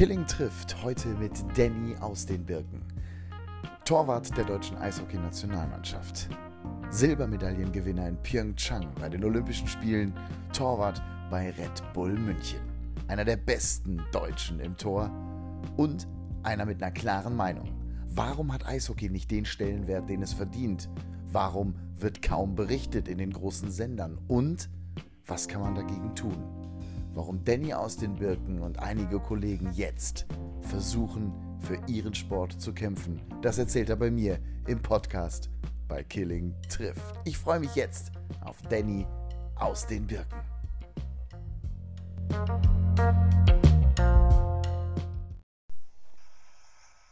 Killing trifft heute mit Danny aus den Birken. Torwart der deutschen Eishockey-Nationalmannschaft. Silbermedaillengewinner in Pyeongchang bei den Olympischen Spielen. Torwart bei Red Bull München. Einer der besten Deutschen im Tor. Und einer mit einer klaren Meinung. Warum hat Eishockey nicht den Stellenwert, den es verdient? Warum wird kaum berichtet in den großen Sendern? Und was kann man dagegen tun? Warum Danny aus den Birken und einige Kollegen jetzt versuchen, für ihren Sport zu kämpfen, das erzählt er bei mir im Podcast bei Killing trifft. Ich freue mich jetzt auf Danny aus den Birken.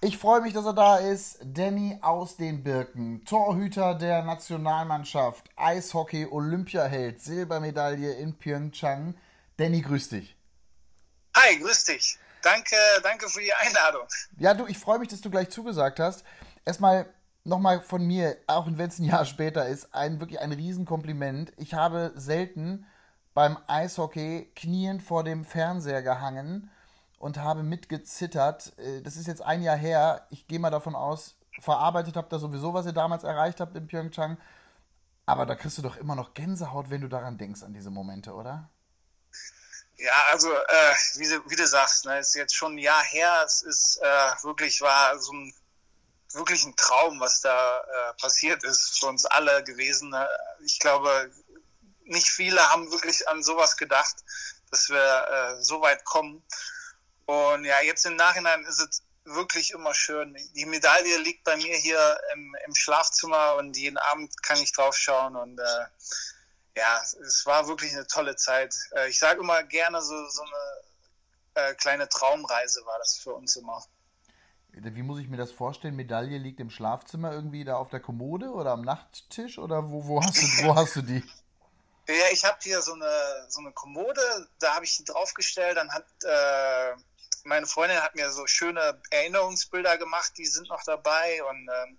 Ich freue mich, dass er da ist. Danny aus den Birken, Torhüter der Nationalmannschaft, Eishockey, Olympiaheld, Silbermedaille in Pyeongchang. Danny, grüß dich. Hi, grüß dich. Danke, danke für die Einladung. Ja, du, ich freue mich, dass du gleich zugesagt hast. Erstmal nochmal von mir, auch wenn es ein Jahr später ist, ein wirklich ein Riesenkompliment. Ich habe selten beim Eishockey kniend vor dem Fernseher gehangen und habe mitgezittert. Äh, das ist jetzt ein Jahr her. Ich gehe mal davon aus, verarbeitet habt ihr sowieso, was ihr damals erreicht habt in Pyeongchang. Aber da kriegst du doch immer noch Gänsehaut, wenn du daran denkst, an diese Momente, oder? Ja, also äh, wie, wie, du sagst, ne, ist jetzt schon ein Jahr her. Es ist äh, wirklich war so ein wirklich ein Traum, was da äh, passiert ist für uns alle gewesen. Ne? Ich glaube, nicht viele haben wirklich an sowas gedacht, dass wir äh, so weit kommen. Und ja, jetzt im Nachhinein ist es wirklich immer schön. Die Medaille liegt bei mir hier im, im Schlafzimmer und jeden Abend kann ich drauf schauen und äh, ja, es war wirklich eine tolle Zeit. Äh, ich sage immer gerne, so, so eine äh, kleine Traumreise war das für uns immer. Wie muss ich mir das vorstellen? Medaille liegt im Schlafzimmer irgendwie da auf der Kommode oder am Nachttisch oder wo, wo, hast, du, wo hast du die? Ja, ich habe hier so eine, so eine Kommode, da habe ich die draufgestellt. Dann hat äh, meine Freundin hat mir so schöne Erinnerungsbilder gemacht, die sind noch dabei. Und ähm,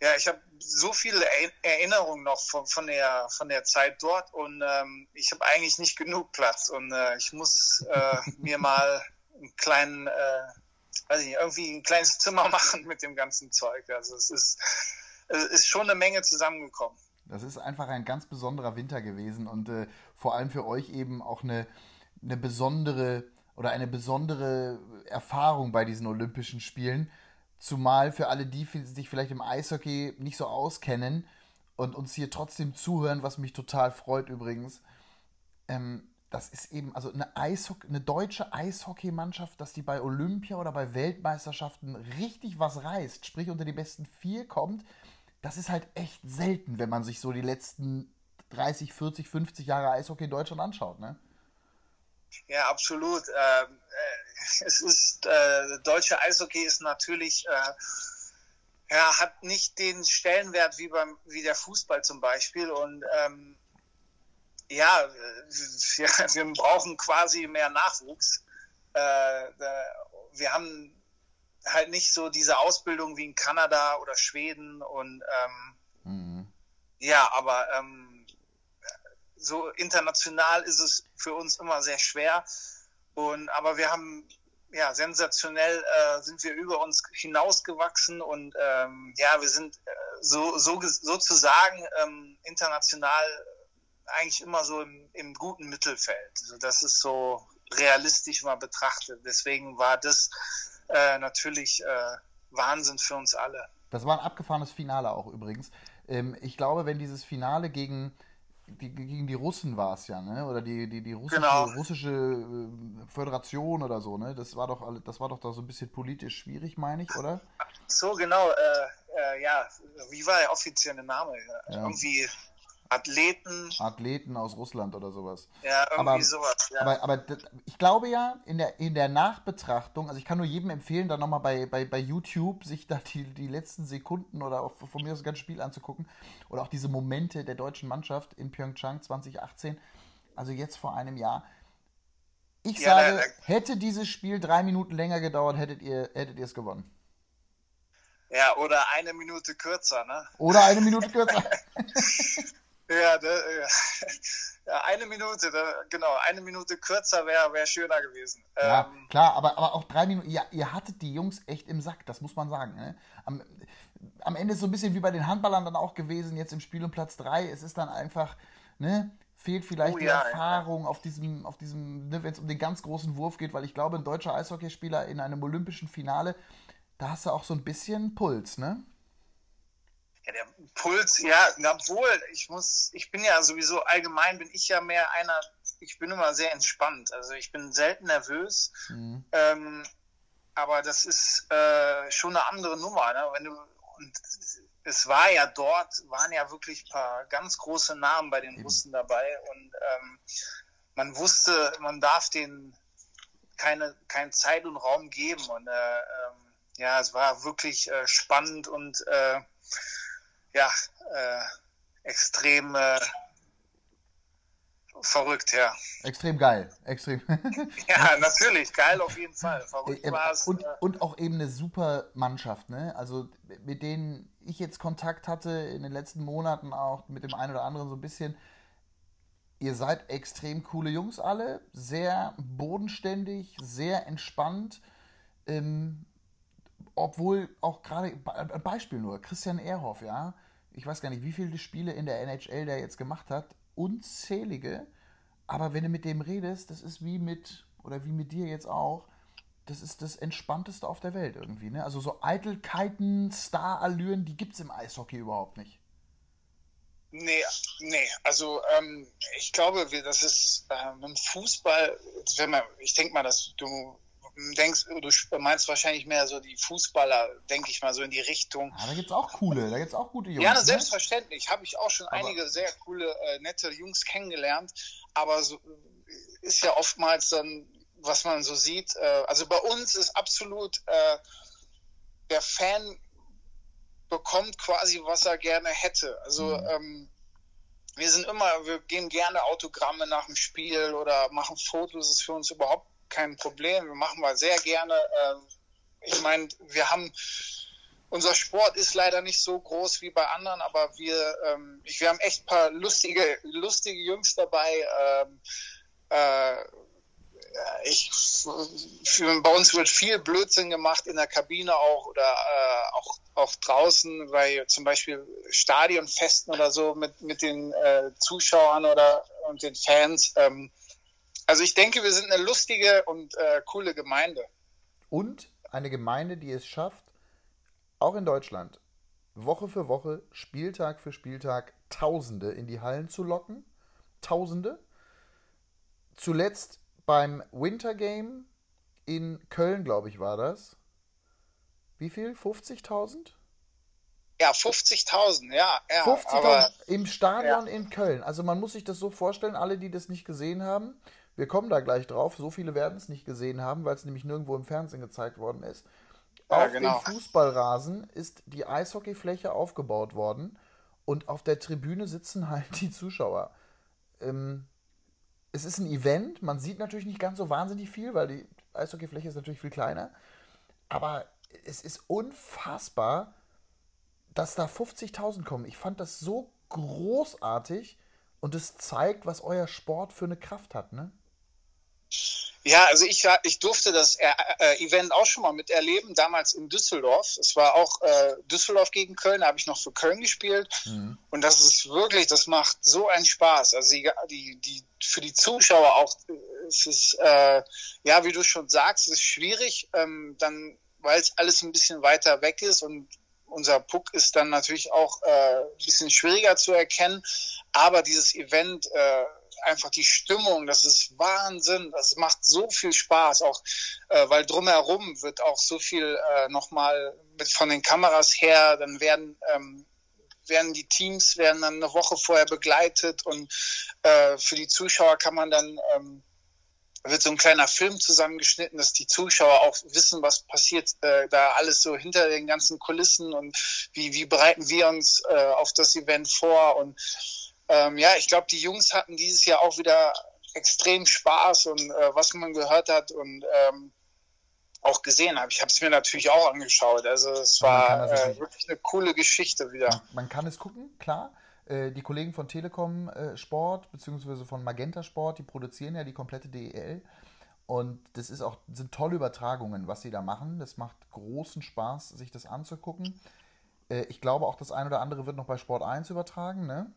ja, ich habe so viele Erinnerungen noch von, von, der, von der Zeit dort und ähm, ich habe eigentlich nicht genug Platz. Und äh, ich muss äh, mir mal einen kleinen, äh, weiß ich nicht, irgendwie ein kleines Zimmer machen mit dem ganzen Zeug. Also es ist, es ist schon eine Menge zusammengekommen. Das ist einfach ein ganz besonderer Winter gewesen und äh, vor allem für euch eben auch eine, eine besondere oder eine besondere Erfahrung bei diesen Olympischen Spielen. Zumal für alle, die sich vielleicht im Eishockey nicht so auskennen und uns hier trotzdem zuhören, was mich total freut übrigens. Ähm, das ist eben, also eine, Eishockey, eine deutsche Eishockeymannschaft, dass die bei Olympia oder bei Weltmeisterschaften richtig was reißt, sprich unter die besten vier kommt, das ist halt echt selten, wenn man sich so die letzten 30, 40, 50 Jahre Eishockey in Deutschland anschaut, ne? Ja, absolut. Ähm, äh, es ist, äh, deutsche Eishockey ist natürlich, äh, ja, hat nicht den Stellenwert wie beim, wie der Fußball zum Beispiel und, ähm, ja, wir, wir brauchen quasi mehr Nachwuchs. Äh, wir haben halt nicht so diese Ausbildung wie in Kanada oder Schweden und ähm, mhm. ja, aber ähm, so international ist es für uns immer sehr schwer. Und aber wir haben ja sensationell äh, sind wir über uns hinausgewachsen und ähm, ja, wir sind äh, so, so sozusagen ähm, international eigentlich immer so im, im guten Mittelfeld. Also das ist so realistisch mal betrachtet. Deswegen war das äh, natürlich äh, Wahnsinn für uns alle. Das war ein abgefahrenes Finale auch übrigens. Ähm, ich glaube, wenn dieses Finale gegen die, gegen die Russen war es ja, ne? Oder die, die, die russische, genau. russische äh, Föderation oder so, ne? Das war doch das war doch da so ein bisschen politisch schwierig, meine ich, oder? So, genau, äh, äh, ja, wie war der offizielle Name? Ja. Irgendwie Athleten. Athleten aus Russland oder sowas. Ja, irgendwie aber, sowas. Ja. Aber, aber ich glaube ja, in der, in der Nachbetrachtung, also ich kann nur jedem empfehlen, dann nochmal bei, bei, bei YouTube sich da die, die letzten Sekunden oder auch von mir das ganze Spiel anzugucken. Oder auch diese Momente der deutschen Mannschaft in Pyeongchang 2018, also jetzt vor einem Jahr. Ich ja, sage, da, da, hätte dieses Spiel drei Minuten länger gedauert, hättet ihr, hättet ihr es gewonnen. Ja, oder eine Minute kürzer, ne? Oder eine Minute kürzer. Ja, da, ja, eine Minute, da, genau, eine Minute kürzer wäre wär schöner gewesen. Ja, ähm, klar, aber, aber auch drei Minuten, ja, ihr hattet die Jungs echt im Sack, das muss man sagen. Ne? Am, am Ende ist so ein bisschen wie bei den Handballern dann auch gewesen, jetzt im Spiel um Platz drei. Es ist dann einfach, ne, fehlt vielleicht oh, die ja, Erfahrung ja. auf diesem, auf diesem, ne, wenn es um den ganz großen Wurf geht, weil ich glaube, ein deutscher Eishockeyspieler in einem olympischen Finale, da hast du auch so ein bisschen Puls, ne? Ja, der Puls, ja, obwohl, ich muss, ich bin ja sowieso allgemein, bin ich ja mehr einer, ich bin immer sehr entspannt. Also ich bin selten nervös. Mhm. Ähm, aber das ist äh, schon eine andere Nummer. Ne? Wenn du, und es war ja dort, waren ja wirklich ein paar ganz große Namen bei den Russen dabei und ähm, man wusste, man darf denen keine, keine Zeit und Raum geben. Und äh, ähm, ja, es war wirklich äh, spannend und äh, ja, äh, extrem äh, verrückt, ja. Extrem geil, extrem. ja, natürlich, geil auf jeden Fall. Verrückt äh, war es. Und, äh, und auch eben eine super Mannschaft, ne? Also mit denen ich jetzt Kontakt hatte in den letzten Monaten auch mit dem einen oder anderen so ein bisschen. Ihr seid extrem coole Jungs alle, sehr bodenständig, sehr entspannt. Ähm, obwohl auch gerade, ein Beispiel nur, Christian Ehrhoff, ja, ich weiß gar nicht, wie viele Spiele in der NHL der jetzt gemacht hat, unzählige, aber wenn du mit dem redest, das ist wie mit, oder wie mit dir jetzt auch, das ist das Entspannteste auf der Welt irgendwie, ne? Also so Eitelkeiten, Starallüren, die gibt es im Eishockey überhaupt nicht. Nee, nee, also ähm, ich glaube, das ist ähm, im Fußball, wenn man, ich denke mal, dass du denkst, du meinst wahrscheinlich mehr so die Fußballer, denke ich mal, so in die Richtung. Ja, da gibt es auch coole, da gibt es auch gute Jungs. Ja, ne? selbstverständlich. Habe ich auch schon aber einige sehr coole, äh, nette Jungs kennengelernt. Aber so ist ja oftmals dann, was man so sieht, äh, also bei uns ist absolut äh, der Fan bekommt quasi, was er gerne hätte. Also mhm. ähm, wir sind immer, wir geben gerne Autogramme nach dem Spiel oder machen Fotos, das ist für uns überhaupt kein Problem. Wir machen wir sehr gerne. Ähm, ich meine, wir haben unser Sport ist leider nicht so groß wie bei anderen, aber wir, ähm, wir haben echt paar lustige, lustige Jungs dabei. Ähm, äh, ich, für, bei uns wird viel Blödsinn gemacht in der Kabine auch oder äh, auch, auch draußen, bei zum Beispiel Stadionfesten oder so mit, mit den äh, Zuschauern oder und den Fans. Ähm, also ich denke, wir sind eine lustige und äh, coole Gemeinde. Und eine Gemeinde, die es schafft, auch in Deutschland, Woche für Woche, Spieltag für Spieltag, Tausende in die Hallen zu locken. Tausende. Zuletzt beim Winter Game in Köln, glaube ich, war das. Wie viel? 50.000? Ja, 50.000, ja. ja 50.000 im Stadion ja. in Köln. Also man muss sich das so vorstellen, alle, die das nicht gesehen haben. Wir kommen da gleich drauf. So viele werden es nicht gesehen haben, weil es nämlich nirgendwo im Fernsehen gezeigt worden ist. Ja, auf genau. dem Fußballrasen ist die Eishockeyfläche aufgebaut worden und auf der Tribüne sitzen halt die Zuschauer. Ähm, es ist ein Event, man sieht natürlich nicht ganz so wahnsinnig viel, weil die Eishockeyfläche ist natürlich viel kleiner. Aber es ist unfassbar, dass da 50.000 kommen. Ich fand das so großartig und es zeigt, was euer Sport für eine Kraft hat, ne? Ja, also ich, ich durfte das äh, äh, Event auch schon mal miterleben, damals in Düsseldorf. Es war auch äh, Düsseldorf gegen Köln, da habe ich noch für Köln gespielt. Mhm. Und das ist wirklich, das macht so einen Spaß. Also die, die, die für die Zuschauer auch, es ist, äh, ja, wie du schon sagst, es ist schwierig, ähm, dann, weil es alles ein bisschen weiter weg ist und unser Puck ist dann natürlich auch äh, ein bisschen schwieriger zu erkennen. Aber dieses Event, äh, einfach die Stimmung, das ist Wahnsinn. Das macht so viel Spaß, auch äh, weil drumherum wird auch so viel äh, nochmal von den Kameras her, dann werden ähm, werden die Teams werden dann eine Woche vorher begleitet und äh, für die Zuschauer kann man dann ähm, wird so ein kleiner Film zusammengeschnitten, dass die Zuschauer auch wissen, was passiert äh, da alles so hinter den ganzen Kulissen und wie, wie bereiten wir uns äh, auf das Event vor und ähm, ja, ich glaube, die Jungs hatten dieses Jahr auch wieder extrem Spaß und äh, was man gehört hat und ähm, auch gesehen habe. Ich habe es mir natürlich auch angeschaut. Also es war äh, wirklich eine coole Geschichte wieder. Man kann es gucken, klar. Äh, die Kollegen von Telekom äh, Sport beziehungsweise von Magenta Sport, die produzieren ja die komplette DEL. Und das ist auch, sind tolle Übertragungen, was sie da machen. Das macht großen Spaß, sich das anzugucken. Äh, ich glaube auch, das ein oder andere wird noch bei Sport 1 übertragen, ne?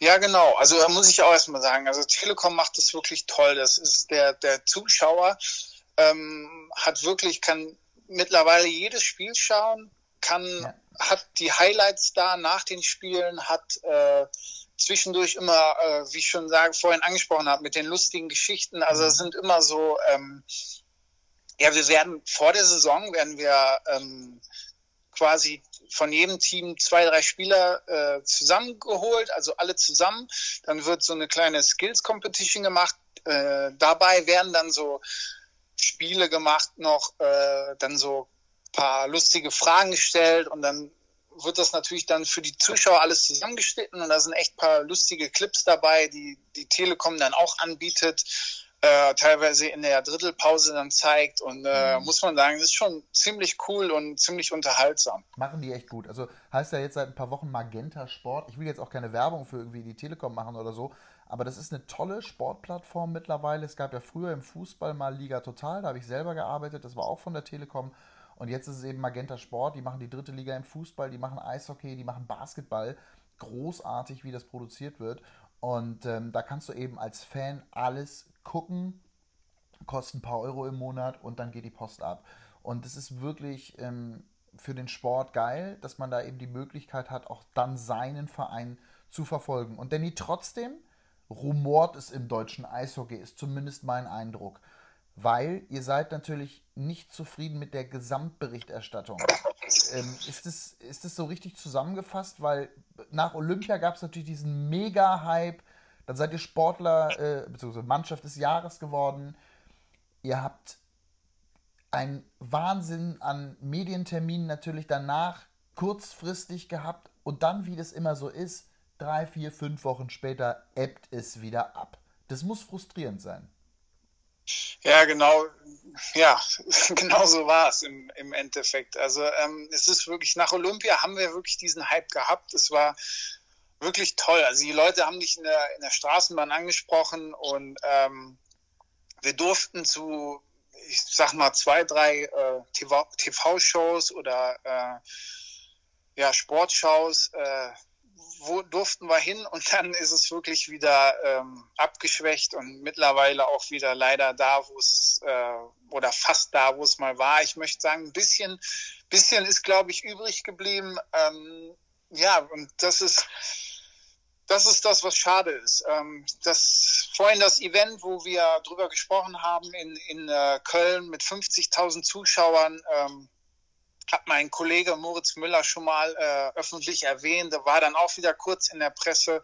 Ja, genau. Also da muss ich auch erstmal sagen, also Telekom macht das wirklich toll. Das ist der, der Zuschauer ähm, hat wirklich, kann mittlerweile jedes Spiel schauen, kann, ja. hat die Highlights da nach den Spielen, hat äh, zwischendurch immer, äh, wie ich schon sage, vorhin angesprochen habe, mit den lustigen Geschichten. Also es sind immer so, ähm, ja, wir werden vor der Saison werden wir ähm, quasi von jedem Team zwei, drei Spieler äh, zusammengeholt, also alle zusammen. Dann wird so eine kleine Skills Competition gemacht. Äh, dabei werden dann so Spiele gemacht noch, äh, dann so paar lustige Fragen gestellt und dann wird das natürlich dann für die Zuschauer alles zusammengeschnitten und da sind echt paar lustige Clips dabei, die die Telekom dann auch anbietet, äh, teilweise in der Drittelpause dann zeigt und äh, mhm. muss man sagen, das ist schon ziemlich cool und ziemlich unterhaltsam. Machen die echt gut. Also heißt ja jetzt seit ein paar Wochen Magenta Sport. Ich will jetzt auch keine Werbung für irgendwie die Telekom machen oder so, aber das ist eine tolle Sportplattform mittlerweile. Es gab ja früher im Fußball mal Liga Total, da habe ich selber gearbeitet, das war auch von der Telekom. Und jetzt ist es eben Magenta Sport, die machen die dritte Liga im Fußball, die machen Eishockey, die machen Basketball. Großartig, wie das produziert wird. Und ähm, da kannst du eben als Fan alles gucken, kostet ein paar Euro im Monat und dann geht die Post ab. Und es ist wirklich ähm, für den Sport geil, dass man da eben die Möglichkeit hat, auch dann seinen Verein zu verfolgen. Und Danny, trotzdem rumort es im deutschen Eishockey, ist zumindest mein Eindruck. Weil ihr seid natürlich nicht zufrieden mit der Gesamtberichterstattung. Ähm, ist, es, ist es so richtig zusammengefasst? Weil nach Olympia gab es natürlich diesen Mega-Hype. Dann seid ihr Sportler äh, bzw. Mannschaft des Jahres geworden. Ihr habt einen Wahnsinn an Medienterminen natürlich danach kurzfristig gehabt. Und dann, wie das immer so ist, drei, vier, fünf Wochen später ebbt es wieder ab. Das muss frustrierend sein. Ja, genau. Ja, genau so war es im, im Endeffekt. Also ähm, es ist wirklich, nach Olympia haben wir wirklich diesen Hype gehabt. Es war wirklich toll. Also die Leute haben dich in der, in der Straßenbahn angesprochen und ähm, wir durften zu, ich sag mal, zwei, drei äh, TV-Shows oder äh, ja, Sportshows äh, wo durften wir hin und dann ist es wirklich wieder ähm, abgeschwächt und mittlerweile auch wieder leider da, wo es äh, oder fast da, wo es mal war. Ich möchte sagen, ein bisschen, bisschen ist, glaube ich, übrig geblieben. Ähm, ja, und das ist das ist das, was schade ist. Ähm, das vorhin das Event, wo wir drüber gesprochen haben in, in äh, Köln mit 50.000 Zuschauern. Ähm, hat mein Kollege Moritz Müller schon mal äh, öffentlich erwähnt, da war dann auch wieder kurz in der Presse,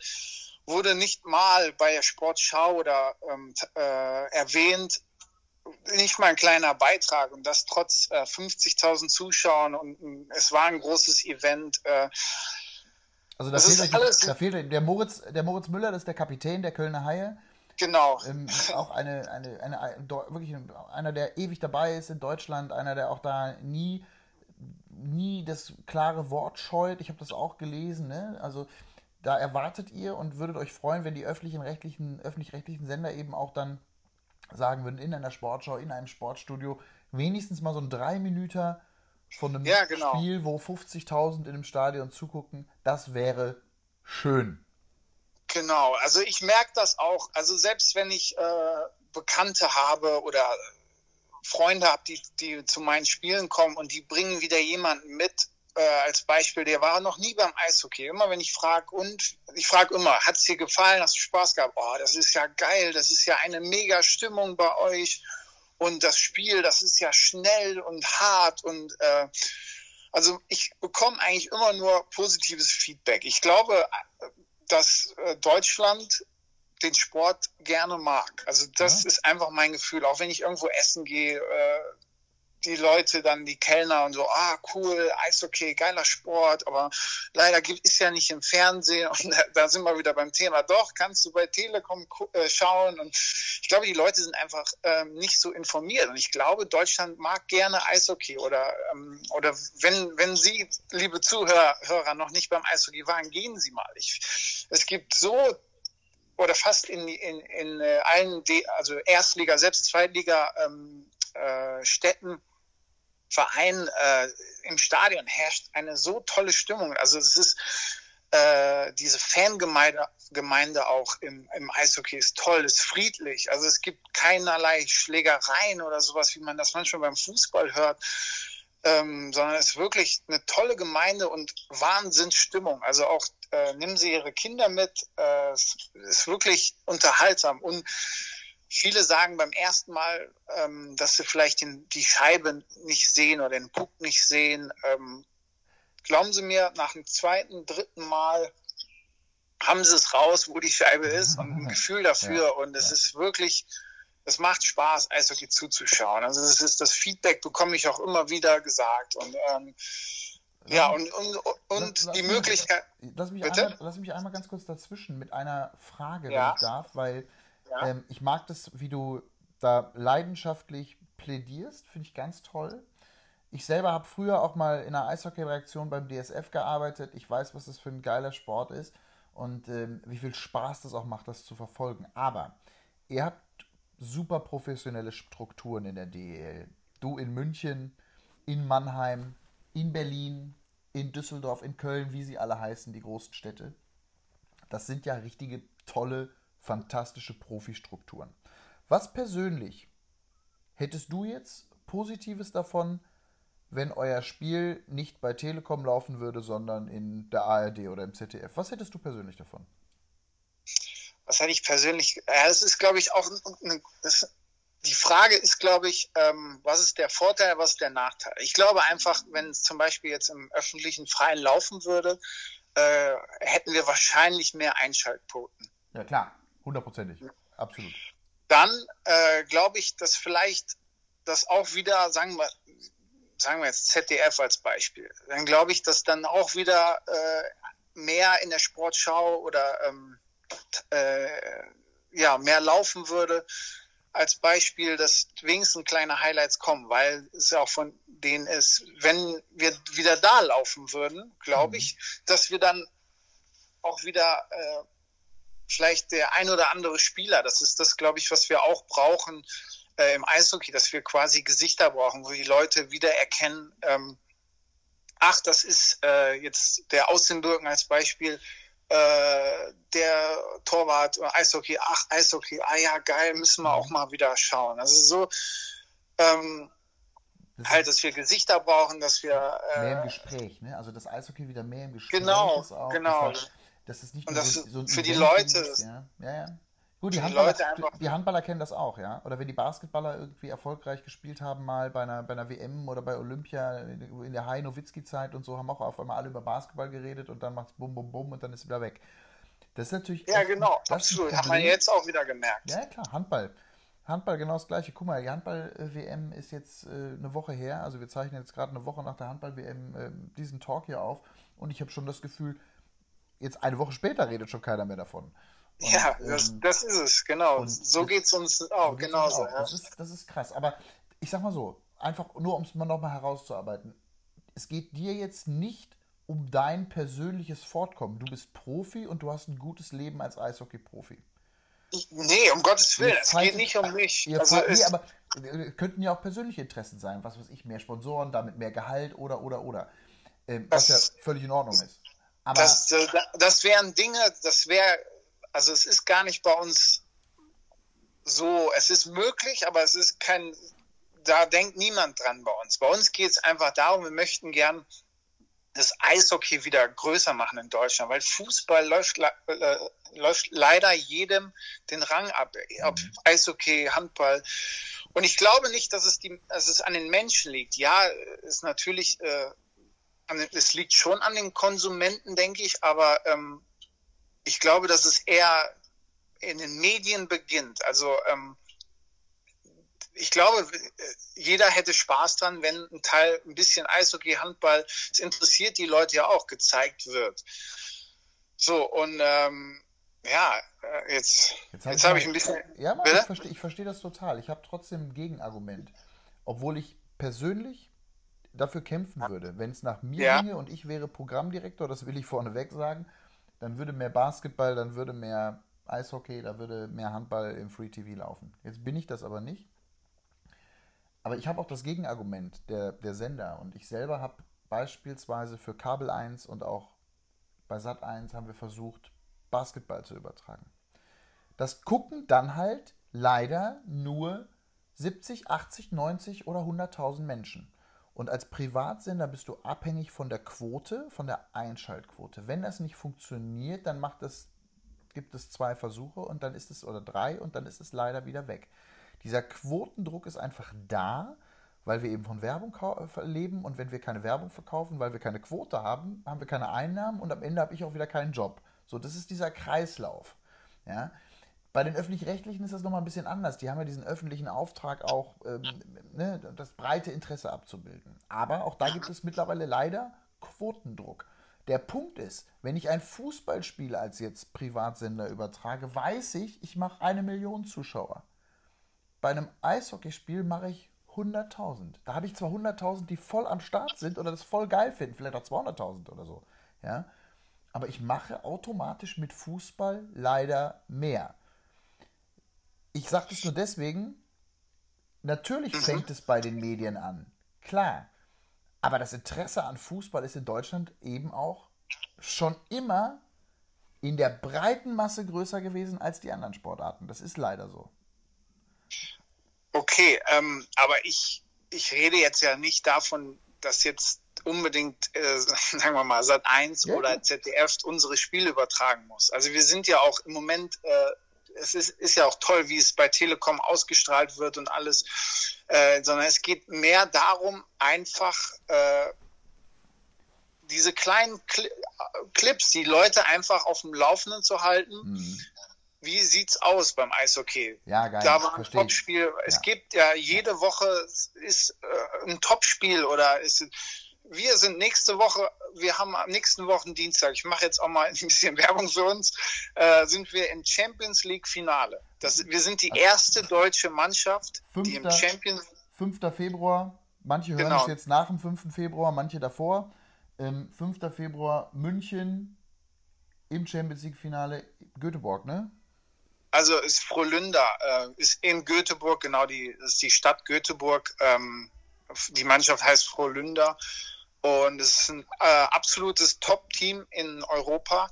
wurde nicht mal bei der Sportschau oder ähm, äh, erwähnt, nicht mal ein kleiner Beitrag und das trotz äh, 50.000 Zuschauern und äh, es war ein großes Event. Äh, also da fehlt, euch, da fehlt, der Moritz, der Moritz Müller, das ist der Kapitän der Kölner Haie. Genau. Ähm, auch eine, eine, eine, eine, wirklich einer, der ewig dabei ist in Deutschland, einer, der auch da nie nie das klare Wort scheut. Ich habe das auch gelesen. Ne? Also da erwartet ihr und würdet euch freuen, wenn die öffentlichen rechtlichen, öffentlich-rechtlichen Sender eben auch dann sagen würden, in einer Sportschau, in einem Sportstudio, wenigstens mal so ein drei Minuten von einem ja, genau. Spiel, wo 50.000 in einem Stadion zugucken, das wäre schön. Genau, also ich merke das auch. Also selbst wenn ich äh, Bekannte habe oder Freunde habe, die, die zu meinen Spielen kommen und die bringen wieder jemanden mit, äh, als Beispiel, der war noch nie beim Eishockey. Immer wenn ich frage und, ich frage immer, hat es dir gefallen, hast du Spaß gehabt? Oh, das ist ja geil, das ist ja eine mega Stimmung bei euch. Und das Spiel, das ist ja schnell und hart und äh, also ich bekomme eigentlich immer nur positives Feedback. Ich glaube, dass äh, Deutschland den Sport gerne mag. Also das ja. ist einfach mein Gefühl. Auch wenn ich irgendwo essen gehe, äh, die Leute dann, die Kellner und so, ah, cool, Eishockey, geiler Sport, aber leider gibt es ja nicht im Fernsehen und da, da, sind wir wieder beim Thema. Doch, kannst du bei Telekom äh, schauen und ich glaube, die Leute sind einfach ähm, nicht so informiert und ich glaube, Deutschland mag gerne Eishockey oder, ähm, oder wenn, wenn Sie, liebe Zuhörer, noch nicht beim Eishockey waren, gehen Sie mal. Ich, es gibt so oder fast in, in, in äh, allen, De also Erstliga, selbst Zweitliga ähm, äh, Städten Verein äh, im Stadion herrscht eine so tolle Stimmung. Also es ist äh, diese Fangemeinde Gemeinde auch im, im Eishockey ist toll, ist friedlich. Also es gibt keinerlei Schlägereien oder sowas, wie man das manchmal beim Fußball hört. Ähm, sondern es ist wirklich eine tolle Gemeinde und Wahnsinnsstimmung. Also auch äh, nehmen Sie Ihre Kinder mit, äh, es ist wirklich unterhaltsam und Viele sagen beim ersten Mal, ähm, dass sie vielleicht den, die Scheibe nicht sehen oder den Puck nicht sehen. Ähm, glauben Sie mir, nach dem zweiten, dritten Mal haben sie es raus, wo die Scheibe ist und ein Gefühl dafür. Ja, und es ja. ist wirklich, es macht Spaß, Eishockey zuzuschauen. Also das ist das Feedback bekomme ich auch immer wieder gesagt. Und ähm, ja, und, und, und lass, die lass Möglichkeit. lass, mich einmal, lass mich einmal ganz kurz dazwischen mit einer Frage, ja. wenn ich darf, weil ja. Ähm, ich mag das, wie du da leidenschaftlich plädierst, finde ich ganz toll. Ich selber habe früher auch mal in einer Eishockey-Reaktion beim DSF gearbeitet. Ich weiß, was das für ein geiler Sport ist und ähm, wie viel Spaß das auch macht, das zu verfolgen. Aber ihr habt super professionelle Strukturen in der DEL. Du in München, in Mannheim, in Berlin, in Düsseldorf, in Köln, wie sie alle heißen, die großen Städte. Das sind ja richtige tolle fantastische Profistrukturen. Was persönlich hättest du jetzt Positives davon, wenn euer Spiel nicht bei Telekom laufen würde, sondern in der ARD oder im ZDF? Was hättest du persönlich davon? Was hätte ich persönlich? Ja, das ist, glaube ich, auch eine, die Frage ist, glaube ich, ähm, was ist der Vorteil, was ist der Nachteil? Ich glaube einfach, wenn es zum Beispiel jetzt im öffentlichen Freien laufen würde, äh, hätten wir wahrscheinlich mehr Einschaltquoten. Ja, klar. Hundertprozentig, absolut. Dann äh, glaube ich, dass vielleicht das auch wieder, sagen wir, sagen wir jetzt ZDF als Beispiel, dann glaube ich, dass dann auch wieder äh, mehr in der Sportschau oder ähm, äh, ja, mehr laufen würde. Als Beispiel, dass wenigstens kleine Highlights kommen, weil es auch von denen ist, wenn wir wieder da laufen würden, glaube mhm. ich, dass wir dann auch wieder äh, vielleicht der ein oder andere Spieler. Das ist das, glaube ich, was wir auch brauchen äh, im Eishockey, dass wir quasi Gesichter brauchen, wo die Leute wiedererkennen, ähm, ach, das ist äh, jetzt der Außenbürgen als Beispiel, äh, der Torwart Eishockey, ach, Eishockey, ah ja, geil, müssen wir auch mal wieder schauen. Also so, ähm, das halt, dass wir Gesichter brauchen, dass wir äh, mehr im Gespräch, ne? Also das Eishockey wieder mehr im Gespräch genau, ist auch. Genau, genau dass es nicht nur das so, so für die Leute ist, ja. Ja, ja. Gut, die Handballer, die, Handballer, kennen das auch, ja. Oder wenn die Basketballer irgendwie erfolgreich gespielt haben, mal bei einer, bei einer WM oder bei Olympia in der High Nowitzki-Zeit und so, haben auch auf einmal alle über Basketball geredet und dann macht es bum, bum, bum und dann ist es wieder weg. Das ist natürlich. Ja, genau, absolut. Hat man jetzt auch wieder gemerkt. Ja, klar, Handball. Handball genau das gleiche. Guck mal, die Handball-WM ist jetzt äh, eine Woche her. Also wir zeichnen jetzt gerade eine Woche nach der Handball-WM äh, diesen Talk hier auf. Und ich habe schon das Gefühl, jetzt eine Woche später redet schon keiner mehr davon. Und, ja, das, ähm, das, ist es, genau. so geht es uns auch, so genauso. Auch. Ja. Das, ist, das ist krass. Aber ich sag mal so, einfach nur um es mal nochmal herauszuarbeiten. Es geht dir jetzt nicht um dein persönliches Fortkommen. Du bist Profi und du hast ein gutes Leben als Eishockey-Profi. Nee, um Gottes Willen, es geht nicht um mich. Also nee, aber äh, könnten ja auch persönliche Interessen sein. Was weiß ich, mehr Sponsoren, damit mehr Gehalt oder, oder, oder. Ähm, was ja völlig in Ordnung ist. Aber das, äh, das wären Dinge, das wäre, also es ist gar nicht bei uns so, es ist möglich, aber es ist kein, da denkt niemand dran bei uns. Bei uns geht es einfach darum, wir möchten gern das Eishockey wieder größer machen in Deutschland, weil Fußball läuft, äh, läuft leider jedem den Rang ab, ob mhm. Eishockey, Handball. Und ich glaube nicht, dass es, die, dass es an den Menschen liegt. Ja, ist natürlich äh, es liegt schon an den Konsumenten, denke ich, aber ähm, ich glaube, dass es eher in den Medien beginnt. Also ähm, ich glaube, jeder hätte Spaß dran, wenn ein Teil ein bisschen Eishockey, Handball, es interessiert die Leute ja auch, gezeigt wird. So, und ähm, ja, äh, jetzt, jetzt, habe ich ein bisschen. Ja, Mann, ich verstehe ich versteh das total. Ich habe trotzdem ein Gegenargument. Obwohl ich persönlich dafür kämpfen würde. Wenn es nach mir ja. ginge und ich wäre Programmdirektor, das will ich vorneweg sagen, dann würde mehr Basketball, dann würde mehr Eishockey, da würde mehr Handball im Free TV laufen. Jetzt bin ich das aber nicht. Aber ich habe auch das Gegenargument der, der Sender und ich selber habe beispielsweise für Kabel 1 und auch bei Sat 1 haben wir versucht, Basketball zu übertragen. Das gucken dann halt leider nur 70, 80, 90 oder 100.000 Menschen. Und als Privatsender bist du abhängig von der Quote, von der Einschaltquote. Wenn das nicht funktioniert, dann macht es, gibt es zwei Versuche und dann ist es, oder drei, und dann ist es leider wieder weg. Dieser Quotendruck ist einfach da, weil wir eben von Werbung äh, leben und wenn wir keine Werbung verkaufen, weil wir keine Quote haben, haben wir keine Einnahmen und am Ende habe ich auch wieder keinen Job. So, das ist dieser Kreislauf. Ja? Bei den öffentlich-rechtlichen ist das nochmal ein bisschen anders. Die haben ja diesen öffentlichen Auftrag auch, ähm, ne, das breite Interesse abzubilden. Aber auch da gibt es mittlerweile leider Quotendruck. Der Punkt ist, wenn ich ein Fußballspiel als jetzt Privatsender übertrage, weiß ich, ich mache eine Million Zuschauer. Bei einem Eishockeyspiel mache ich 100.000. Da habe ich zwar 100.000, die voll am Start sind oder das voll geil finden, vielleicht auch 200.000 oder so. Ja? Aber ich mache automatisch mit Fußball leider mehr. Ich sage das nur deswegen, natürlich mhm. fängt es bei den Medien an. Klar. Aber das Interesse an Fußball ist in Deutschland eben auch schon immer in der breiten Masse größer gewesen als die anderen Sportarten. Das ist leider so. Okay, ähm, aber ich, ich rede jetzt ja nicht davon, dass jetzt unbedingt, äh, sagen wir mal, Sat 1 ja. oder ZDF unsere Spiele übertragen muss. Also wir sind ja auch im Moment äh, es ist, ist ja auch toll, wie es bei Telekom ausgestrahlt wird und alles, äh, sondern es geht mehr darum, einfach äh, diese kleinen Cl Clips, die Leute einfach auf dem Laufenden zu halten. Mhm. Wie sieht's aus beim Eishockey? Ja, geil. Da war ein Topspiel. Es ja. gibt ja jede Woche ist äh, ein Topspiel oder ist wir sind nächste Woche, wir haben am nächsten Wochen Dienstag, ich mache jetzt auch mal ein bisschen Werbung für uns, äh, sind wir im Champions League Finale. Das, wir sind die erste deutsche Mannschaft, 5. die im Champions 5. Februar, manche hören genau. es jetzt nach dem 5. Februar, manche davor. Ähm, 5. Februar München im Champions League Finale Göteborg, ne? Also ist Frohlünda, äh, ist in Göteborg, genau die ist die Stadt Göteborg. Ähm, die Mannschaft heißt Frohlünda. Und es ist ein äh, absolutes Top-Team in Europa.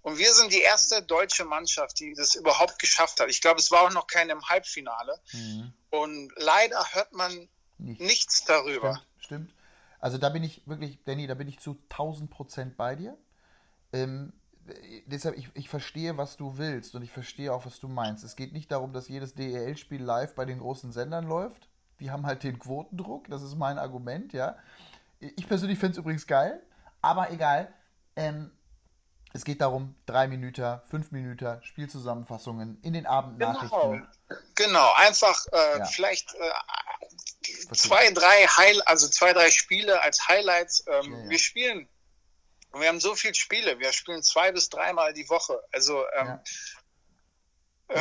Und wir sind die erste deutsche Mannschaft, die das überhaupt geschafft hat. Ich glaube, es war auch noch kein im Halbfinale. Mhm. Und leider hört man Nicht. nichts darüber. Stimmt, stimmt, Also da bin ich wirklich, Danny, da bin ich zu 1000 Prozent bei dir. Ähm, deshalb, ich, ich verstehe, was du willst und ich verstehe auch, was du meinst. Es geht nicht darum, dass jedes DEL-Spiel live bei den großen Sendern läuft. Die haben halt den Quotendruck, das ist mein Argument, ja. Ich persönlich finde es übrigens geil, aber egal. Ähm, es geht darum, drei Minuten, fünf Minuten Spielzusammenfassungen in den Abendnachrichten. Genau, genau. einfach äh, ja. vielleicht äh, zwei, drei Heil also zwei, drei Spiele als Highlights. Ähm, ja, ja. Wir spielen, wir haben so viele Spiele, wir spielen zwei bis dreimal die Woche. Also ähm, äh,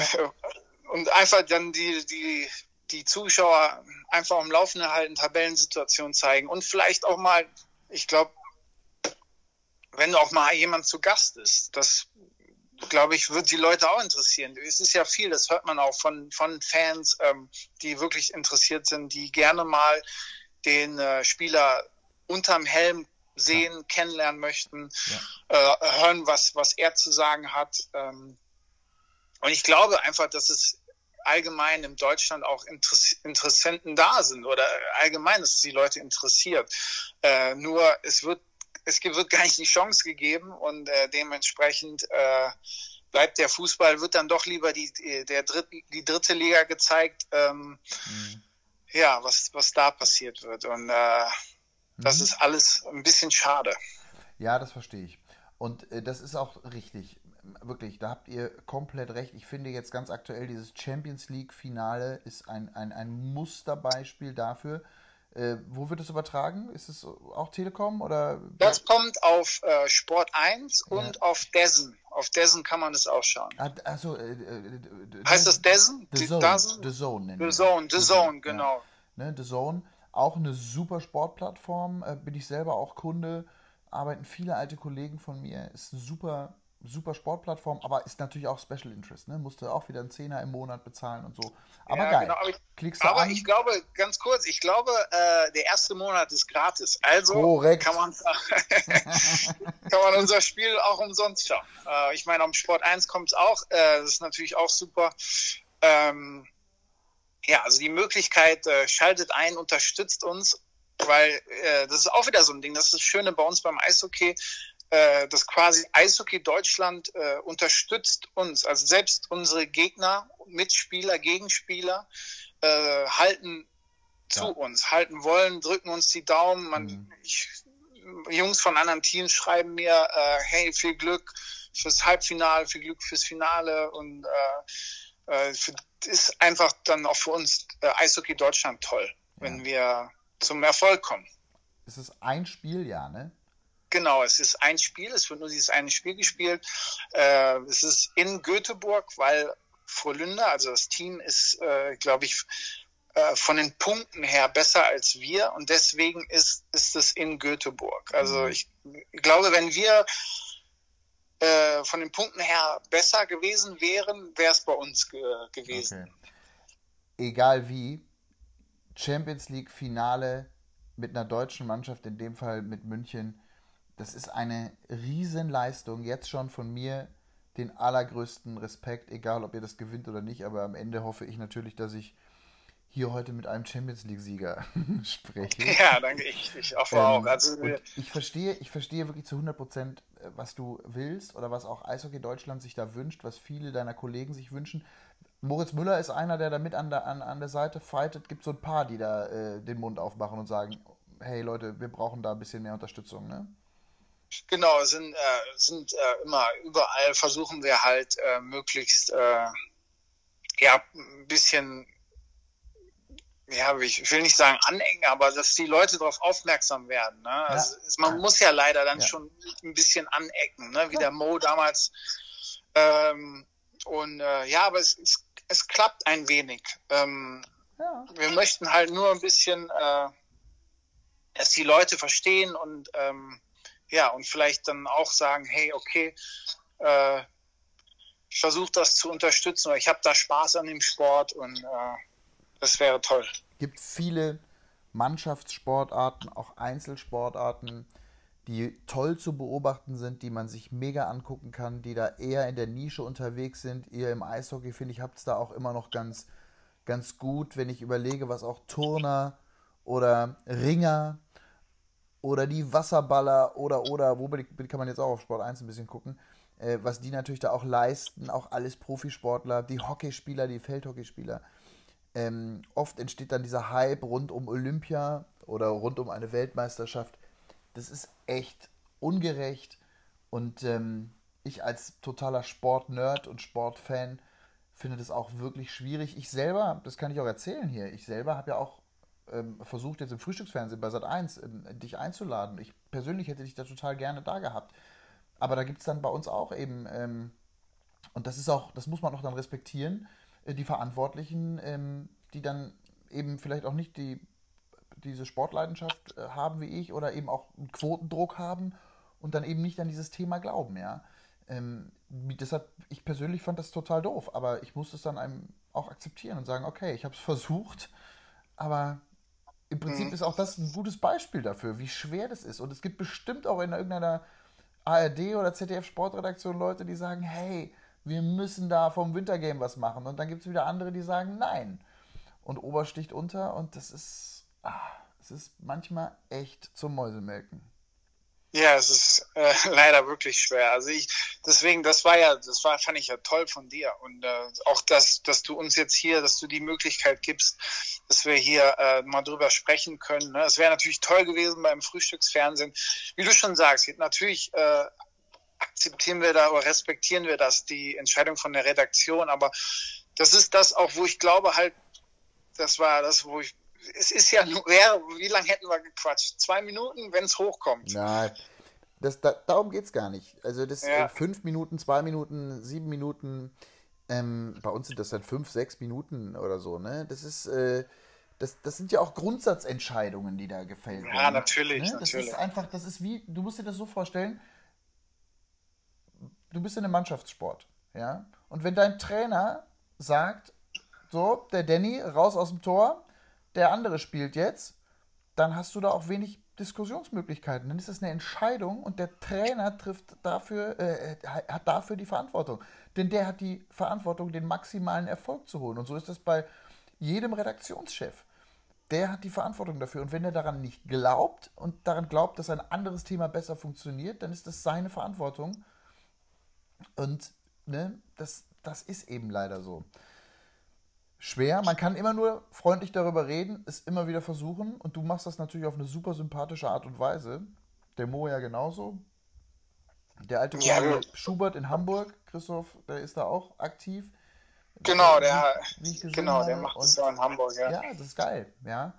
und einfach dann die, die die Zuschauer einfach am Laufenden halten, Tabellensituation zeigen und vielleicht auch mal, ich glaube, wenn auch mal jemand zu Gast ist, das glaube ich, wird die Leute auch interessieren. Es ist ja viel, das hört man auch von, von Fans, ähm, die wirklich interessiert sind, die gerne mal den äh, Spieler unterm Helm sehen, ja. kennenlernen möchten, ja. äh, hören, was, was er zu sagen hat. Ähm, und ich glaube einfach, dass es allgemein in Deutschland auch Interessenten da sind oder allgemein, dass es die Leute interessiert. Äh, nur es wird, es wird gar nicht die Chance gegeben und äh, dementsprechend äh, bleibt der Fußball, wird dann doch lieber die, der Dritt, die dritte Liga gezeigt, ähm, mhm. ja, was, was da passiert wird. Und äh, das mhm. ist alles ein bisschen schade. Ja, das verstehe ich. Und äh, das ist auch richtig. Wirklich, da habt ihr komplett recht. Ich finde jetzt ganz aktuell dieses Champions League-Finale ist ein, ein, ein Musterbeispiel dafür. Äh, wo wird es übertragen? Ist es auch Telekom oder? Das kommt auf äh, Sport 1 und ja. auf Dessen. Auf Dessen kann man es auch schauen. Ah, also, äh, äh heißt das Dessen? The Zone. The Zone, The Zone, The Zone, genau. Ja. Ne, The Zone, auch eine super Sportplattform. Äh, bin ich selber auch Kunde. Arbeiten viele alte Kollegen von mir. Ist eine super super Sportplattform, aber ist natürlich auch Special Interest. Ne? Musste auch wieder einen Zehner im Monat bezahlen und so. Aber ja, geil. Genau, aber ich, Klickst du aber an. ich glaube, ganz kurz, ich glaube, äh, der erste Monat ist gratis. Also Korrekt. Kann, man, kann man unser Spiel auch umsonst schauen. Äh, ich meine, am Sport 1 kommt es auch. Äh, das ist natürlich auch super. Ähm, ja, also die Möglichkeit, äh, schaltet ein, unterstützt uns, weil äh, das ist auch wieder so ein Ding. Das ist das Schöne bei uns beim Eishockey äh, das quasi Eishockey Deutschland äh, unterstützt uns. Also selbst unsere Gegner, Mitspieler, Gegenspieler äh, halten ja. zu uns, halten wollen, drücken uns die Daumen. Man, mhm. ich, Jungs von anderen Teams schreiben mir, äh, hey, viel Glück fürs Halbfinale, viel Glück fürs Finale und äh, äh, für, ist einfach dann auch für uns äh, Eishockey Deutschland toll, ja. wenn wir zum Erfolg kommen. Es ist ein Spiel, ja, ne? Genau, es ist ein Spiel, es wird nur dieses eine Spiel gespielt. Äh, es ist in Göteborg, weil Frohlünder, also das Team ist, äh, glaube ich, äh, von den Punkten her besser als wir und deswegen ist, ist es in Göteborg. Also mhm. ich glaube, wenn wir äh, von den Punkten her besser gewesen wären, wäre es bei uns ge gewesen. Okay. Egal wie, Champions League Finale mit einer deutschen Mannschaft, in dem Fall mit München, das ist eine Riesenleistung. Jetzt schon von mir den allergrößten Respekt, egal ob ihr das gewinnt oder nicht. Aber am Ende hoffe ich natürlich, dass ich hier heute mit einem Champions League-Sieger spreche. Ja, danke. Ich, ich hoffe ähm, auch. Also, ich, verstehe, ich verstehe wirklich zu 100 Prozent, äh, was du willst oder was auch Eishockey Deutschland sich da wünscht, was viele deiner Kollegen sich wünschen. Moritz Müller ist einer, der da mit an der, an, an der Seite fightet. Gibt so ein paar, die da äh, den Mund aufmachen und sagen: Hey Leute, wir brauchen da ein bisschen mehr Unterstützung. Ne? Genau, sind, äh, sind äh, immer überall versuchen wir halt äh, möglichst äh, ja ein bisschen ja, ich will nicht sagen anecken, aber dass die Leute darauf aufmerksam werden. Ne? Ja. Also, man muss ja leider dann ja. schon ein bisschen anecken, ne? wie ja. der Mo damals. Ähm, und äh, ja, aber es, es, es klappt ein wenig. Ähm, wir möchten halt nur ein bisschen, äh, dass die Leute verstehen und ähm, ja, und vielleicht dann auch sagen, hey, okay, äh, ich versuche das zu unterstützen oder ich habe da Spaß an dem Sport und äh, das wäre toll. Es gibt viele Mannschaftssportarten, auch Einzelsportarten, die toll zu beobachten sind, die man sich mega angucken kann, die da eher in der Nische unterwegs sind. Ihr im Eishockey, finde ich, habt es da auch immer noch ganz, ganz gut, wenn ich überlege, was auch Turner oder Ringer oder die Wasserballer oder oder, wo kann man jetzt auch auf Sport 1 ein bisschen gucken, äh, was die natürlich da auch leisten, auch alles Profisportler, die Hockeyspieler, die Feldhockeyspieler. Ähm, oft entsteht dann dieser Hype rund um Olympia oder rund um eine Weltmeisterschaft. Das ist echt ungerecht und ähm, ich als totaler Sportnerd und Sportfan finde das auch wirklich schwierig. Ich selber, das kann ich auch erzählen hier, ich selber habe ja auch ähm, versucht, jetzt im Frühstücksfernsehen bei Sat 1 ähm, dich einzuladen. Ich persönlich hätte dich da total gerne da gehabt. Aber da gibt es dann bei uns auch eben, ähm, und das ist auch, das muss man auch dann respektieren, äh, die Verantwortlichen, ähm, die dann eben vielleicht auch nicht die, diese Sportleidenschaft äh, haben wie ich oder eben auch einen Quotendruck haben und dann eben nicht an dieses Thema glauben, ja. Ähm, deshalb, ich persönlich fand das total doof, aber ich musste es dann einem auch akzeptieren und sagen, okay, ich habe es versucht, aber im Prinzip mhm. ist auch das ein gutes Beispiel dafür, wie schwer das ist. Und es gibt bestimmt auch in irgendeiner ARD oder ZDF Sportredaktion Leute, die sagen, hey, wir müssen da vom Wintergame was machen. Und dann gibt es wieder andere, die sagen, nein. Und Ober sticht unter und das ist, ah, es ist manchmal echt zum Mäusemelken. Ja, es ist äh, leider wirklich schwer. Also ich, deswegen, das war ja, das war, fand ich ja toll von dir. Und äh, auch das, dass du uns jetzt hier, dass du die Möglichkeit gibst, dass wir hier äh, mal drüber sprechen können. Ne? Es wäre natürlich toll gewesen beim Frühstücksfernsehen. Wie du schon sagst, natürlich äh, akzeptieren wir da oder respektieren wir das, die Entscheidung von der Redaktion. Aber das ist das auch, wo ich glaube halt, das war das, wo ich, es ist ja nur, wie lange hätten wir gequatscht? Zwei Minuten, wenn es hochkommt. Nein, das, da, darum geht es gar nicht. Also das ja. fünf Minuten, zwei Minuten, sieben Minuten, ähm, bei uns sind das dann fünf, sechs Minuten oder so, ne? Das ist, äh, das, das sind ja auch Grundsatzentscheidungen, die da gefällt werden. Ja, natürlich, ne? Das natürlich. ist einfach, das ist wie, du musst dir das so vorstellen, du bist in einem Mannschaftssport, ja? Und wenn dein Trainer sagt, so, der Danny, raus aus dem Tor, der andere spielt jetzt, dann hast du da auch wenig Diskussionsmöglichkeiten. Dann ist es eine Entscheidung und der Trainer trifft dafür, äh, hat dafür die Verantwortung. Denn der hat die Verantwortung, den maximalen Erfolg zu holen. Und so ist es bei jedem Redaktionschef. Der hat die Verantwortung dafür. Und wenn er daran nicht glaubt und daran glaubt, dass ein anderes Thema besser funktioniert, dann ist das seine Verantwortung. Und ne, das, das ist eben leider so schwer. Man kann immer nur freundlich darüber reden, es immer wieder versuchen und du machst das natürlich auf eine super sympathische Art und Weise. Der Mo ja genauso. Der alte ja, Schubert in Hamburg, Christoph, der ist da auch aktiv. Genau, der, genau, der macht es ja in Hamburg, ja. Ja, das ist geil, ja.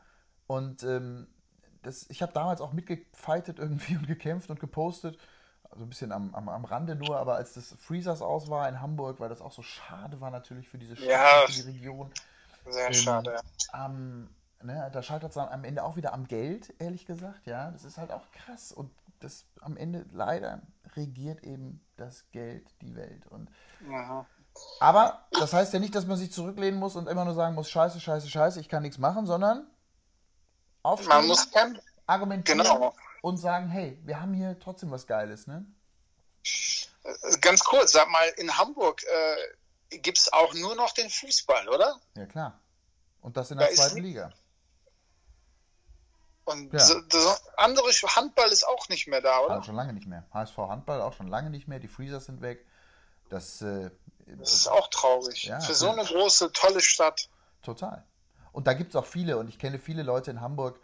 Und ähm, das, ich habe damals auch mitgefightet irgendwie und gekämpft und gepostet so ein bisschen am, am, am Rande nur, aber als das Freezers aus war in Hamburg, weil das auch so schade war natürlich für diese ja, die Region. Sehr ähm, schade. Am, ne, da scheitert es dann am Ende auch wieder am Geld, ehrlich gesagt, ja. Das ist halt auch krass. Und das am Ende leider regiert eben das Geld die Welt. Und Aha. Aber das heißt ja nicht, dass man sich zurücklehnen muss und immer nur sagen muss, scheiße, scheiße, scheiße, ich kann nichts machen, sondern aufstehen, man muss argumentieren, genau und sagen, hey, wir haben hier trotzdem was Geiles, ne? Ganz kurz, sag mal, in Hamburg äh, gibt es auch nur noch den Fußball, oder? Ja, klar. Und das in der da zweiten Liga. Und ja. so, so, andere Handball ist auch nicht mehr da, oder? Also schon lange nicht mehr. HSV Handball auch schon lange nicht mehr. Die Freezers sind weg. Das, äh, das ist auch traurig. Ja, Für so eine große, tolle Stadt. Total. Und da gibt es auch viele, und ich kenne viele Leute in Hamburg,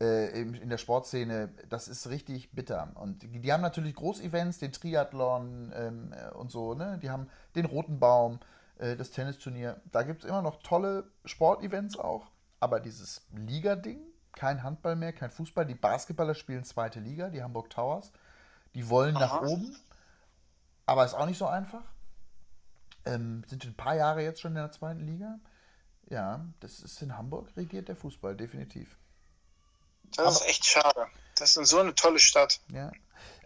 äh, in der Sportszene, das ist richtig bitter. Und die, die haben natürlich Großevents, den Triathlon ähm, äh, und so, ne? Die haben den Roten Baum, äh, das Tennisturnier. Da gibt es immer noch tolle Sportevents auch. Aber dieses Liga-Ding, kein Handball mehr, kein Fußball. Die Basketballer spielen zweite Liga, die Hamburg Towers. Die wollen Aha. nach oben, aber ist auch nicht so einfach. Ähm, sind ein paar Jahre jetzt schon in der zweiten Liga. Ja, das ist in Hamburg regiert der Fußball, definitiv. Das aber, ist echt schade. Das ist so eine tolle Stadt. Ja.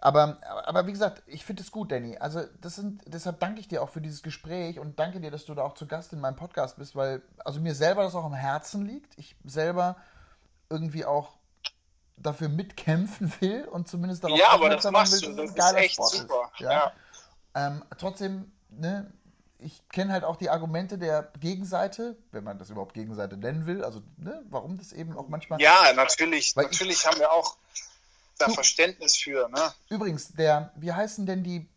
Aber, aber wie gesagt, ich finde es gut, Danny. Also das sind, deshalb danke ich dir auch für dieses Gespräch und danke dir, dass du da auch zu Gast in meinem Podcast bist, weil also mir selber das auch am Herzen liegt. Ich selber irgendwie auch dafür mitkämpfen will und zumindest darauf ja, aber das machst will, du. Das ist echt Sport super. Ist, ja? ja. Ähm, trotzdem, ne, ich kenne halt auch die Argumente der Gegenseite, wenn man das überhaupt Gegenseite nennen will. Also, ne, warum das eben auch manchmal. Ja, natürlich. Natürlich ich, haben wir auch da du, Verständnis für. Ne? Übrigens, der, wie heißen denn die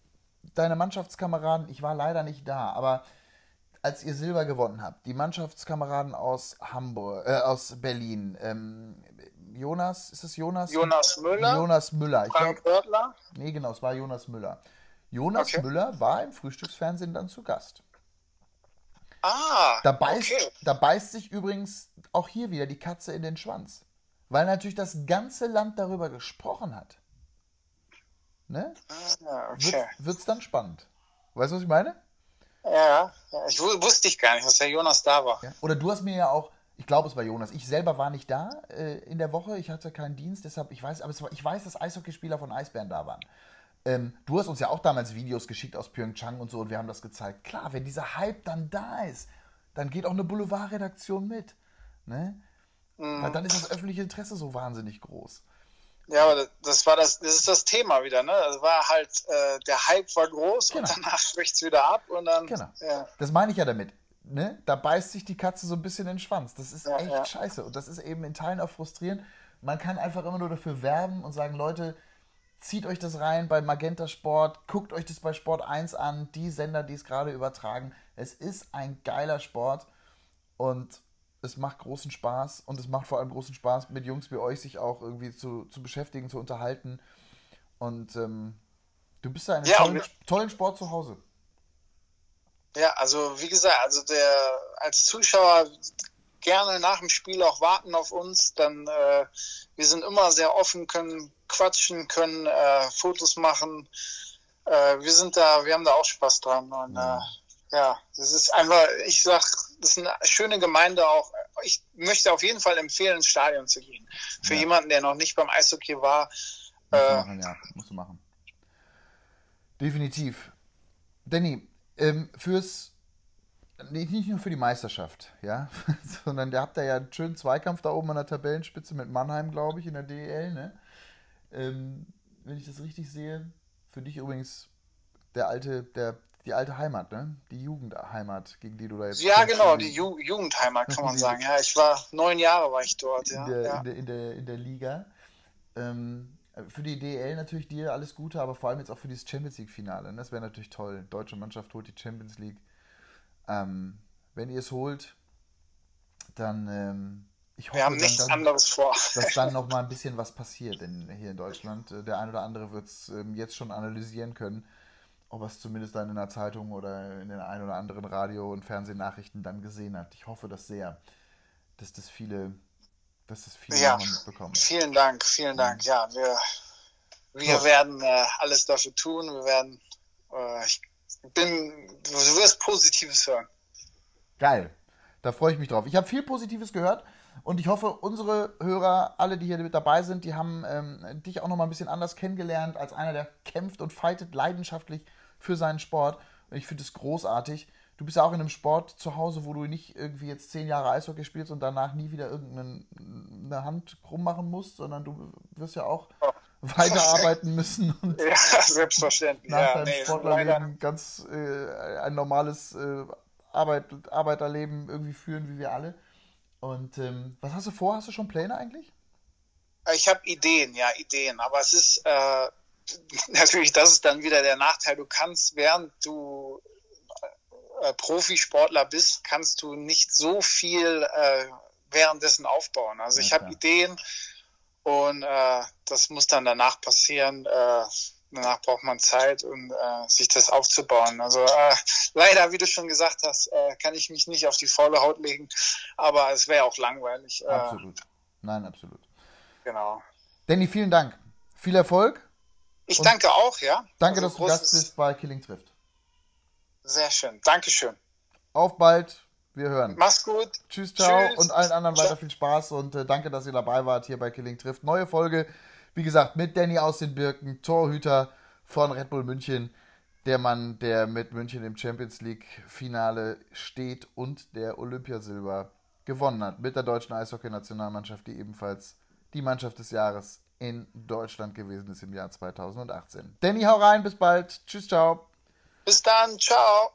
deine Mannschaftskameraden? Ich war leider nicht da, aber als ihr Silber gewonnen habt, die Mannschaftskameraden aus Hamburg, äh, aus Berlin, ähm, Jonas, ist es Jonas? Jonas Müller. Jonas Müller. Frank Hörtler? Nee, genau, es war Jonas Müller. Jonas okay. Müller war im Frühstücksfernsehen dann zu Gast. Ah, da beißt, okay. da beißt sich übrigens auch hier wieder die Katze in den Schwanz. Weil natürlich das ganze Land darüber gesprochen hat. Ne? Ah, okay. Wird es dann spannend. Weißt du, was ich meine? Ja, ja, ich wusste ich gar nicht, dass der Jonas da war. Ja. Oder du hast mir ja auch, ich glaube, es war Jonas. Ich selber war nicht da äh, in der Woche. Ich hatte keinen Dienst, deshalb, ich weiß, aber war, ich weiß, dass Eishockeyspieler von Eisbären da waren. Ähm, du hast uns ja auch damals Videos geschickt aus Pyeongchang und so und wir haben das gezeigt. Klar, wenn dieser Hype dann da ist, dann geht auch eine Boulevardredaktion mit. Ne? Mhm. Weil dann ist das öffentliche Interesse so wahnsinnig groß. Ja, aber das war das, das ist das Thema wieder, ne? Das war halt, äh, der Hype war groß genau. und danach bricht es wieder ab und dann. Genau. Ja. Das meine ich ja damit. Ne? Da beißt sich die Katze so ein bisschen in den Schwanz. Das ist ja, echt ja. scheiße. Und das ist eben in Teilen auch frustrierend. Man kann einfach immer nur dafür werben und sagen, Leute, zieht euch das rein bei Magenta Sport, guckt euch das bei Sport 1 an, die Sender, die es gerade übertragen. Es ist ein geiler Sport und es macht großen Spaß und es macht vor allem großen Spaß, mit Jungs wie euch sich auch irgendwie zu, zu beschäftigen, zu unterhalten. Und ähm, Du bist da in einem ja, tollen, tollen Sport zu Hause. Ja, also wie gesagt, also der als Zuschauer gerne nach dem Spiel auch warten auf uns. Dann äh, wir sind immer sehr offen, können quatschen, können äh, Fotos machen. Äh, wir sind da, wir haben da auch Spaß dran. Und äh, ja, das ist einfach, ich sag, das ist eine schöne Gemeinde auch. Ich möchte auf jeden Fall empfehlen, ins Stadion zu gehen. Für ja. jemanden, der noch nicht beim Eishockey war. Muss äh, machen, ja, musst du machen. Definitiv. Danny, ähm, fürs nicht, nur für die Meisterschaft, ja, sondern der habt da ja einen schönen Zweikampf da oben an der Tabellenspitze mit Mannheim, glaube ich, in der DEL, ne? Ähm, wenn ich das richtig sehe, für dich übrigens der alte, der, die alte Heimat, ne? Die Jugendheimat, gegen die du da jetzt. Ja, genau, die Ju Jugendheimat kann man sagen. Ja, ich war neun Jahre war ich dort, ja. In der, ja. In der, in der, in der Liga. Ähm, für die DL natürlich dir alles Gute, aber vor allem jetzt auch für dieses Champions League-Finale. Ne? Das wäre natürlich toll. Deutsche Mannschaft holt die Champions League. Ähm, wenn ihr es holt, dann ähm, ich hoffe, Wir haben nichts dann, anderes vor. dass dann noch mal ein bisschen was passiert in, hier in Deutschland. Äh, der ein oder andere wird es ähm, jetzt schon analysieren können, ob er es zumindest dann in der Zeitung oder in den ein oder anderen Radio- und Fernsehnachrichten dann gesehen hat. Ich hoffe das sehr, dass das viele, dass das viele ja, mitbekommen. Vielen Dank, vielen Dank. Mhm. Ja, wir, wir werden äh, alles dafür tun. Wir werden, äh, ich bin, du wirst Positives hören. Geil. Da freue ich mich drauf. Ich habe viel Positives gehört und ich hoffe, unsere Hörer, alle, die hier mit dabei sind, die haben ähm, dich auch noch mal ein bisschen anders kennengelernt als einer, der kämpft und fightet leidenschaftlich für seinen Sport. Und ich finde es großartig. Du bist ja auch in einem Sport zu Hause, wo du nicht irgendwie jetzt zehn Jahre Eishockey spielst und danach nie wieder irgendeine Hand krumm machen musst, sondern du wirst ja auch weiterarbeiten müssen und ja, selbstverständlich. nach ja, deinem nee, Sportlerleben ganz äh, ein normales äh, Arbeit, Arbeiterleben irgendwie führen, wie wir alle. Und ähm, was hast du vor? Hast du schon Pläne eigentlich? Ich habe Ideen, ja, Ideen. Aber es ist äh, natürlich, das ist dann wieder der Nachteil. Du kannst, während du äh, Profisportler bist, kannst du nicht so viel äh, währenddessen aufbauen. Also ja, ich habe Ideen und äh, das muss dann danach passieren. Äh, danach braucht man Zeit, um äh, sich das aufzubauen. Also äh, leider, wie du schon gesagt hast, äh, kann ich mich nicht auf die faule Haut legen, aber es wäre auch langweilig. Äh. absolut. Nein, absolut. Genau. Danny, vielen Dank. Viel Erfolg. Ich danke auch, ja. Danke, also dass du Gast bist bei Killing trifft. Sehr schön. Dankeschön. Auf bald. Wir hören. Mach's gut. Tschüss, ciao. Tschüss. Und allen anderen weiter viel Spaß und äh, danke, dass ihr dabei wart hier bei Killing trifft. Neue Folge, wie gesagt, mit Danny aus den Birken, Torhüter von Red Bull München. Der Mann, der mit München im Champions League-Finale steht und der Olympiasilber gewonnen hat. Mit der deutschen Eishockey-Nationalmannschaft, die ebenfalls die Mannschaft des Jahres in Deutschland gewesen ist im Jahr 2018. Danny, hau rein, bis bald. Tschüss, ciao. Bis dann, ciao.